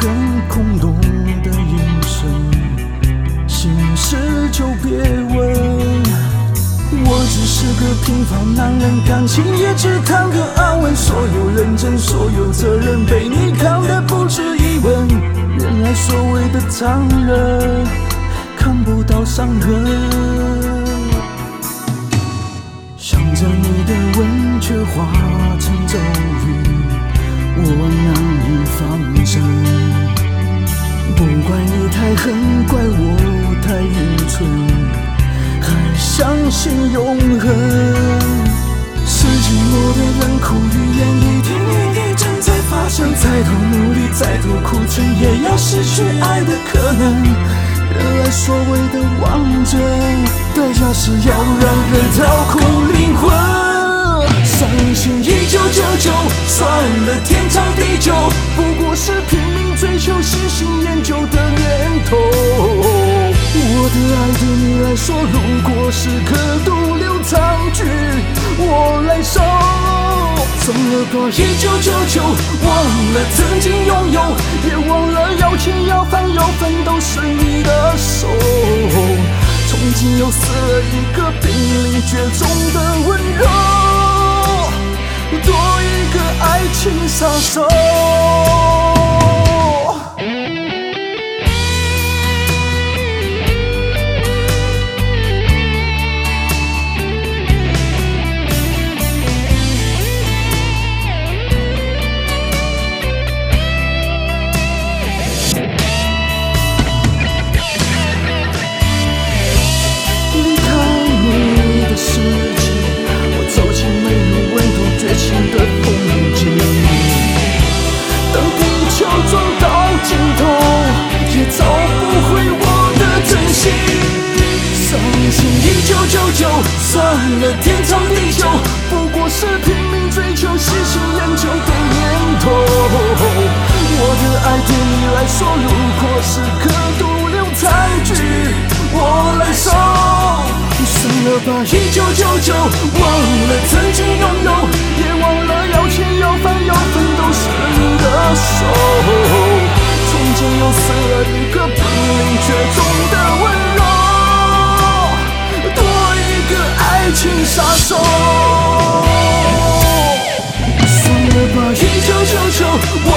更空洞的眼神，心事就别问。我只是个平凡男人，感情也只谈个安稳。所有认真，所有责任，被你看得不值一问。原来所谓的残忍，看不到伤痕。想着你的吻，却化成咒语，我难放生。不怪你太狠，怪我太愚蠢。还相信永恒，是寂寞的人哭语言一天一地正在发生，再多努力，再多苦撑，也要失去爱的可能。原来所谓的完整，代价是要让人掏空不过是拼命追求喜新厌旧的念头。我的爱对你来说，如果是颗毒瘤残局，我来收。算了吧，一九九九，忘了曾经拥有，也忘了要钱要饭要奋斗是你的手。从今又死了一个濒临绝种的温柔，爱情杀手。忘了，一九九九，算了，天长地久不过是拼命追求喜新厌旧的念头。我的爱对你来说，如果是刻独留残局，我来收。算了吧，一九九九，忘了曾经拥有，也忘了要钱要饭要。我一九九九我